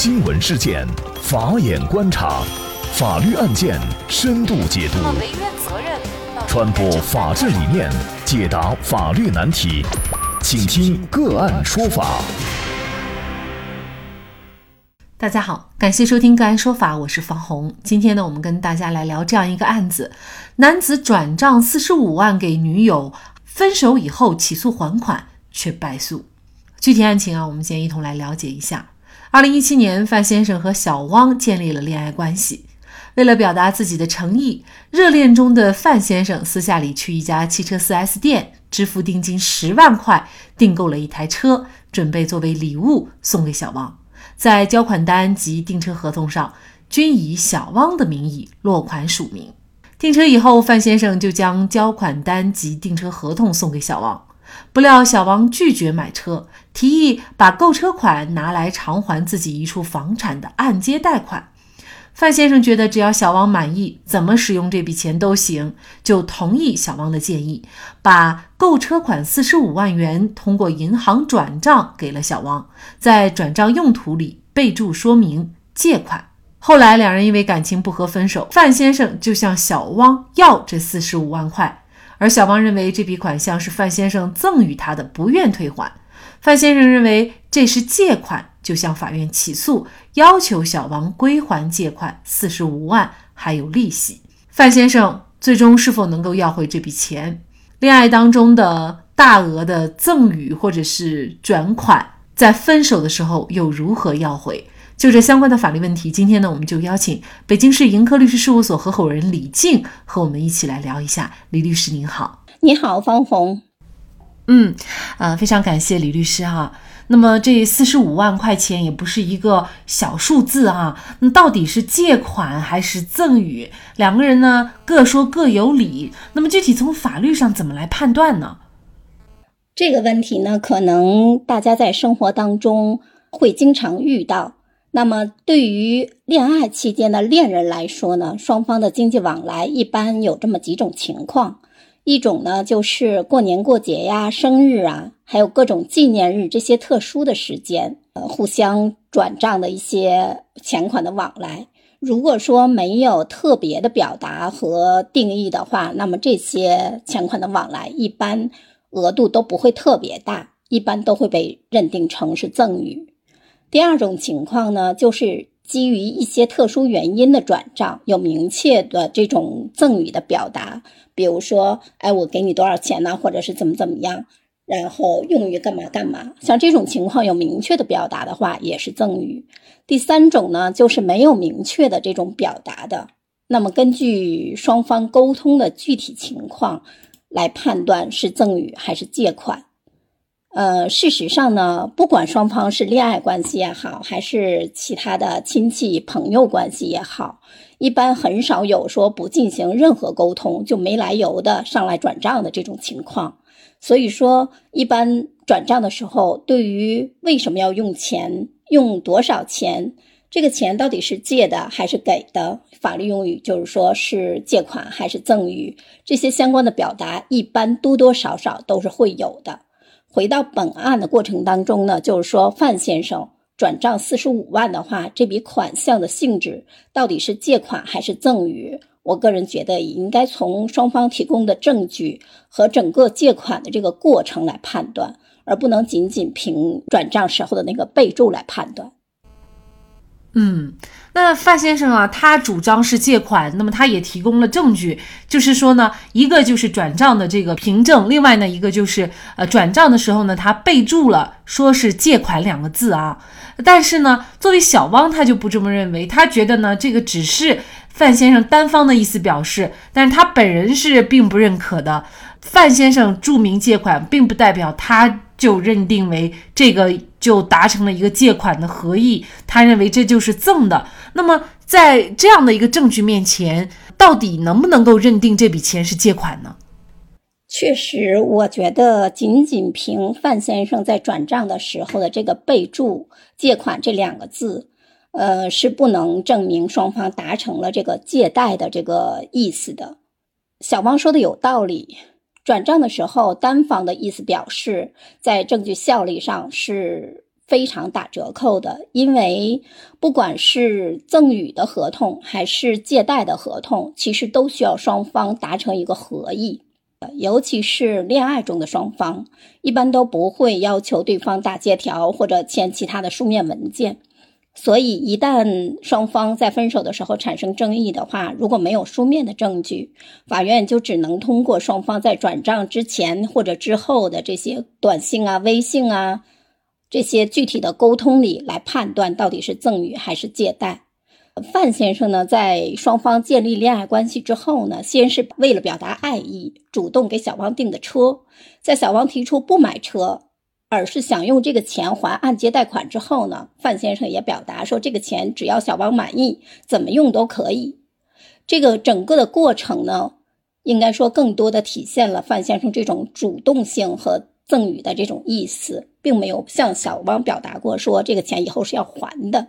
新闻事件，法眼观察，法律案件深度解读，传播法治理念，解答法律难题，请听个案说法。大家好，感谢收听个案说法，我是方红。今天呢，我们跟大家来聊这样一个案子：男子转账四十五万给女友，分手以后起诉还款却败诉。具体案情啊，我们先一同来了解一下。二零一七年，范先生和小汪建立了恋爱关系。为了表达自己的诚意，热恋中的范先生私下里去一家汽车 4S 店，支付定金十万块，订购了一台车，准备作为礼物送给小汪。在交款单及订车合同上，均以小汪的名义落款署名。订车以后，范先生就将交款单及订车合同送给小汪。不料小王拒绝买车，提议把购车款拿来偿还自己一处房产的按揭贷款。范先生觉得只要小王满意，怎么使用这笔钱都行，就同意小王的建议，把购车款四十五万元通过银行转账给了小王，在转账用途里备注说明借款。后来两人因为感情不和分手，范先生就向小汪要这四十五万块。而小王认为这笔款项是范先生赠予他的，不愿退还。范先生认为这是借款，就向法院起诉，要求小王归还借款四十五万，还有利息。范先生最终是否能够要回这笔钱？恋爱当中的大额的赠与或者是转款，在分手的时候又如何要回？就这相关的法律问题，今天呢，我们就邀请北京市盈科律师事务所合伙人李静和我们一起来聊一下。李律师您好，你好，方红。嗯，呃，非常感谢李律师哈。那么这四十五万块钱也不是一个小数字啊，那到底是借款还是赠与？两个人呢各说各有理。那么具体从法律上怎么来判断呢？这个问题呢，可能大家在生活当中会经常遇到。那么，对于恋爱期间的恋人来说呢，双方的经济往来一般有这么几种情况：一种呢，就是过年过节呀、生日啊，还有各种纪念日这些特殊的时间，呃，互相转账的一些钱款的往来。如果说没有特别的表达和定义的话，那么这些钱款的往来一般额度都不会特别大，一般都会被认定成是赠与。第二种情况呢，就是基于一些特殊原因的转账，有明确的这种赠与的表达，比如说，哎，我给你多少钱呢，或者是怎么怎么样，然后用于干嘛干嘛。像这种情况有明确的表达的话，也是赠与。第三种呢，就是没有明确的这种表达的，那么根据双方沟通的具体情况来判断是赠与还是借款。呃，事实上呢，不管双方是恋爱关系也好，还是其他的亲戚朋友关系也好，一般很少有说不进行任何沟通就没来由的上来转账的这种情况。所以说，一般转账的时候，对于为什么要用钱，用多少钱，这个钱到底是借的还是给的，法律用语就是说是借款还是赠与，这些相关的表达，一般多多少少都是会有的。回到本案的过程当中呢，就是说范先生转账四十五万的话，这笔款项的性质到底是借款还是赠与？我个人觉得应该从双方提供的证据和整个借款的这个过程来判断，而不能仅仅凭转账时候的那个备注来判断。嗯，那范先生啊，他主张是借款，那么他也提供了证据，就是说呢，一个就是转账的这个凭证，另外呢，一个就是呃转账的时候呢，他备注了说是借款两个字啊。但是呢，作为小汪，他就不这么认为，他觉得呢，这个只是范先生单方的意思表示，但是他本人是并不认可的。范先生注明借款，并不代表他就认定为这个。就达成了一个借款的合意，他认为这就是赠的。那么，在这样的一个证据面前，到底能不能够认定这笔钱是借款呢？确实，我觉得仅仅凭范先生在转账的时候的这个备注“借款”这两个字，呃，是不能证明双方达成了这个借贷的这个意思的。小汪说的有道理。转账的时候，单方的意思表示，在证据效力上是非常打折扣的，因为不管是赠与的合同还是借贷的合同，其实都需要双方达成一个合意。尤其是恋爱中的双方，一般都不会要求对方打借条或者签其他的书面文件。所以，一旦双方在分手的时候产生争议的话，如果没有书面的证据，法院就只能通过双方在转账之前或者之后的这些短信啊、微信啊这些具体的沟通里来判断到底是赠与还是借贷。范先生呢，在双方建立恋爱关系之后呢，先是为了表达爱意，主动给小王订的车，在小王提出不买车。而是想用这个钱还按揭贷款之后呢，范先生也表达说，这个钱只要小王满意，怎么用都可以。这个整个的过程呢，应该说更多的体现了范先生这种主动性和赠与的这种意思，并没有向小汪表达过说这个钱以后是要还的。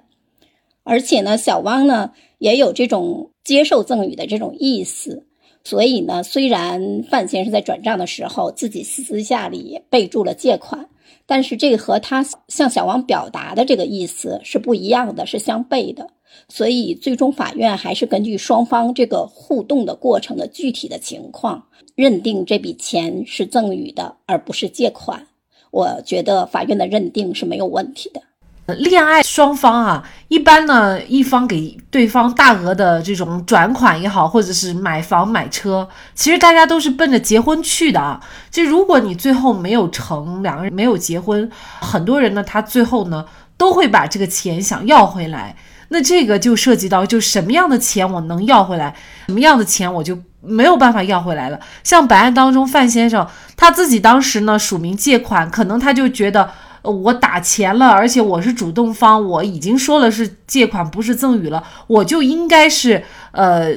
而且呢，小汪呢也有这种接受赠与的这种意思。所以呢，虽然范先生在转账的时候自己私下里备注了借款。但是这和他向小王表达的这个意思是不一样的，是相悖的。所以最终法院还是根据双方这个互动的过程的具体的情况，认定这笔钱是赠与的，而不是借款。我觉得法院的认定是没有问题的。恋爱双方啊，一般呢，一方给对方大额的这种转款也好，或者是买房买车，其实大家都是奔着结婚去的啊。就如果你最后没有成，两个人没有结婚，很多人呢，他最后呢都会把这个钱想要回来。那这个就涉及到，就什么样的钱我能要回来，什么样的钱我就没有办法要回来了。像本案当中，范先生他自己当时呢署名借款，可能他就觉得。我打钱了，而且我是主动方，我已经说了是借款，不是赠与了，我就应该是呃，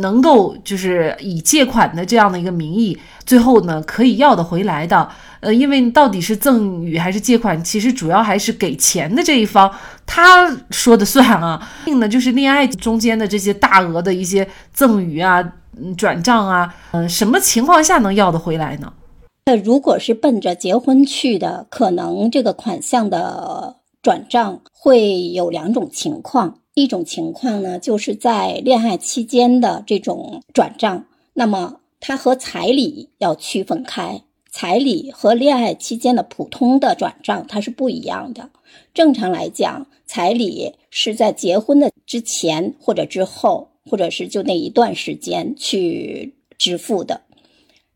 能够就是以借款的这样的一个名义，最后呢可以要得回来的。呃，因为到底是赠与还是借款，其实主要还是给钱的这一方他说的算啊。另呢就是恋爱中间的这些大额的一些赠与啊、转账啊，嗯，什么情况下能要得回来呢？那如果是奔着结婚去的，可能这个款项的转账会有两种情况。一种情况呢，就是在恋爱期间的这种转账，那么它和彩礼要区分开。彩礼和恋爱期间的普通的转账它是不一样的。正常来讲，彩礼是在结婚的之前或者之后，或者是就那一段时间去支付的。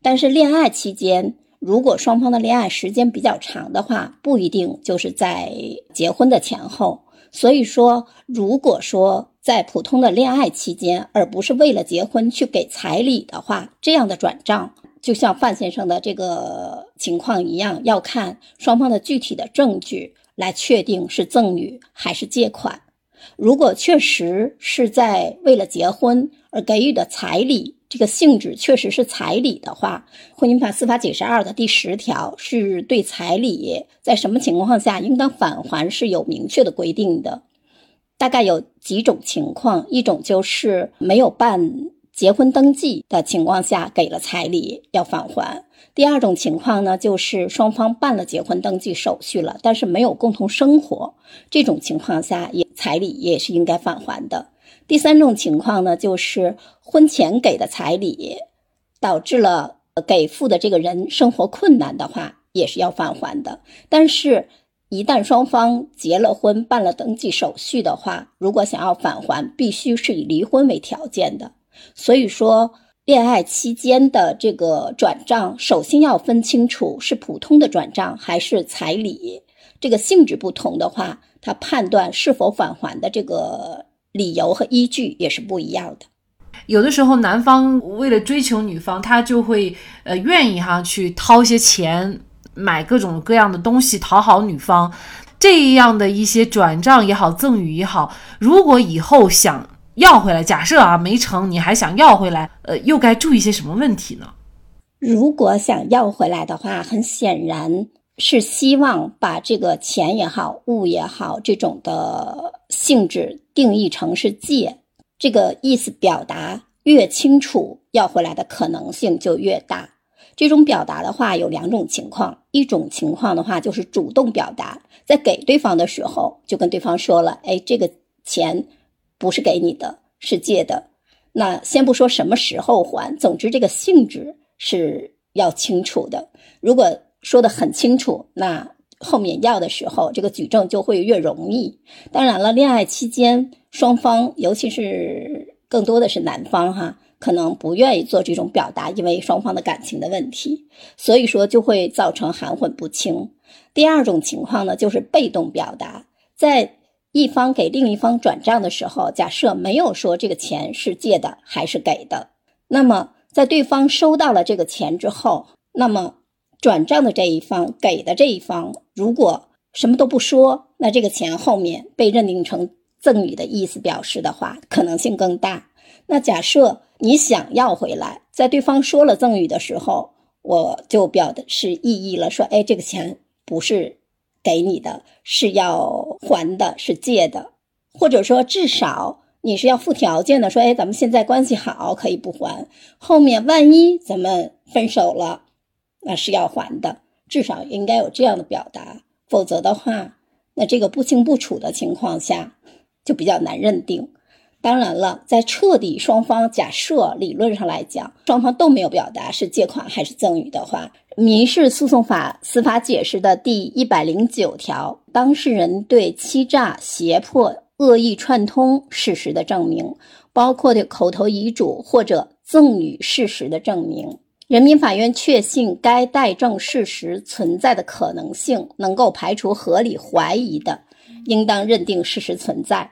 但是恋爱期间，如果双方的恋爱时间比较长的话，不一定就是在结婚的前后。所以说，如果说在普通的恋爱期间，而不是为了结婚去给彩礼的话，这样的转账，就像范先生的这个情况一样，要看双方的具体的证据来确定是赠与还是借款。如果确实是在为了结婚而给予的彩礼，这个性质确实是彩礼的话，《婚姻法司法解释二》的第十条是对彩礼在什么情况下应当返还是有明确的规定的。大概有几种情况，一种就是没有办结婚登记的情况下给了彩礼要返还；第二种情况呢，就是双方办了结婚登记手续了，但是没有共同生活，这种情况下也彩礼也是应该返还的。第三种情况呢，就是婚前给的彩礼导致了给付的这个人生活困难的话，也是要返还的。但是，一旦双方结了婚、办了登记手续的话，如果想要返还，必须是以离婚为条件的。所以说，恋爱期间的这个转账，首先要分清楚是普通的转账还是彩礼。这个性质不同的话，他判断是否返还的这个。理由和依据也是不一样的。有的时候，男方为了追求女方，他就会呃愿意哈去掏些钱买各种各样的东西讨好女方。这样的一些转账也好，赠与也好，如果以后想要回来，假设啊没成，你还想要回来，呃，又该注意些什么问题呢？如果想要回来的话，很显然。是希望把这个钱也好，物也好，这种的性质定义成是借，这个意思表达越清楚，要回来的可能性就越大。这种表达的话有两种情况，一种情况的话就是主动表达，在给对方的时候就跟对方说了，哎，这个钱不是给你的，是借的。那先不说什么时候还，总之这个性质是要清楚的。如果说的很清楚，那后面要的时候，这个举证就会越容易。当然了，恋爱期间双方，尤其是更多的是男方哈。可能不愿意做这种表达，因为双方的感情的问题，所以说就会造成含混不清。第二种情况呢，就是被动表达，在一方给另一方转账的时候，假设没有说这个钱是借的还是给的，那么在对方收到了这个钱之后，那么转账的这一方给的这一方如果什么都不说，那这个钱后面被认定成赠与的意思表示的话，可能性更大。那假设。你想要回来，在对方说了赠与的时候，我就表示异议了，说：“哎，这个钱不是给你的，是要还的，是借的，或者说至少你是要附条件的，说：哎，咱们现在关系好，可以不还，后面万一咱们分手了，那是要还的，至少应该有这样的表达，否则的话，那这个不清不楚的情况下，就比较难认定。”当然了，在彻底双方假设理论上来讲，双方都没有表达是借款还是赠与的话，民事诉讼法司法解释的第一百零九条，当事人对欺诈、胁迫、恶意串通事实的证明，包括的口头遗嘱或者赠与事实的证明，人民法院确信该待证事实存在的可能性，能够排除合理怀疑的，应当认定事实存在。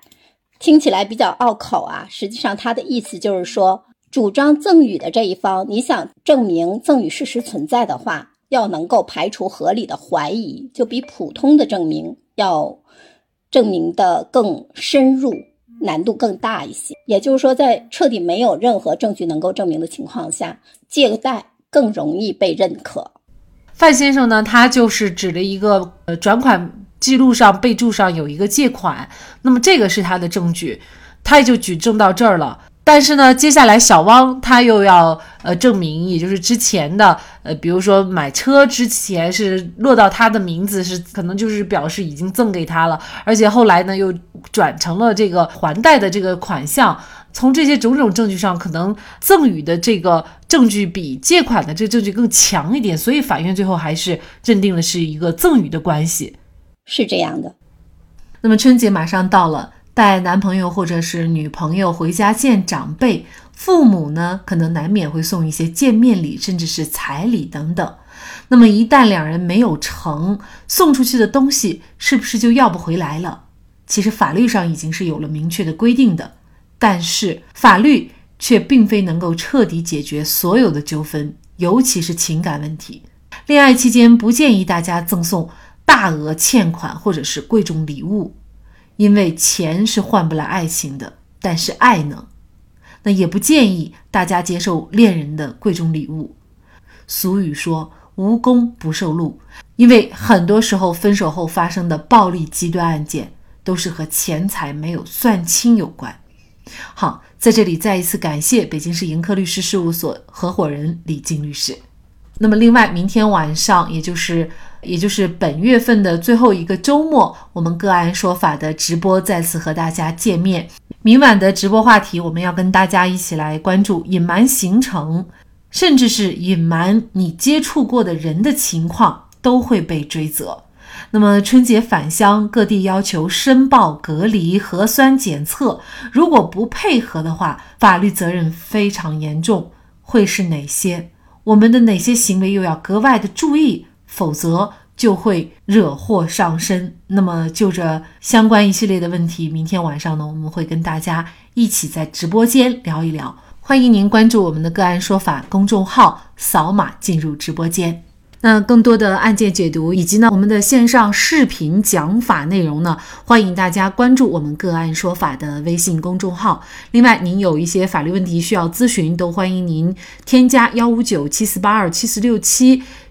听起来比较拗口啊，实际上他的意思就是说，主张赠与的这一方，你想证明赠与事实存在的话，要能够排除合理的怀疑，就比普通的证明要证明的更深入，难度更大一些。也就是说，在彻底没有任何证据能够证明的情况下，借贷更容易被认可。范先生呢，他就是指了一个呃转款。记录上备注上有一个借款，那么这个是他的证据，他也就举证到这儿了。但是呢，接下来小汪他又要呃证明，也就是之前的呃，比如说买车之前是落到他的名字，是可能就是表示已经赠给他了，而且后来呢又转成了这个还贷的这个款项。从这些种种证据上，可能赠与的这个证据比借款的这个证据更强一点，所以法院最后还是认定了是一个赠与的关系。是这样的，那么春节马上到了，带男朋友或者是女朋友回家见长辈，父母呢可能难免会送一些见面礼，甚至是彩礼等等。那么一旦两人没有成，送出去的东西是不是就要不回来了？其实法律上已经是有了明确的规定的，但是法律却并非能够彻底解决所有的纠纷，尤其是情感问题。恋爱期间不建议大家赠送。大额欠款或者是贵重礼物，因为钱是换不来爱情的，但是爱能。那也不建议大家接受恋人的贵重礼物。俗语说“无功不受禄”，因为很多时候分手后发生的暴力极端案件都是和钱财没有算清有关。好，在这里再一次感谢北京市盈科律师事务所合伙人李静律师。那么，另外，明天晚上，也就是。也就是本月份的最后一个周末，我们个案说法的直播再次和大家见面。明晚的直播话题，我们要跟大家一起来关注隐瞒行程，甚至是隐瞒你接触过的人的情况，都会被追责。那么春节返乡，各地要求申报隔离、核酸检测，如果不配合的话，法律责任非常严重。会是哪些？我们的哪些行为又要格外的注意？否则就会惹祸上身。那么就这相关一系列的问题，明天晚上呢，我们会跟大家一起在直播间聊一聊。欢迎您关注我们的个案说法公众号，扫码进入直播间。那更多的案件解读以及呢我们的线上视频讲法内容呢，欢迎大家关注我们个案说法的微信公众号。另外，您有一些法律问题需要咨询，都欢迎您添加幺五九七四八二七四六七。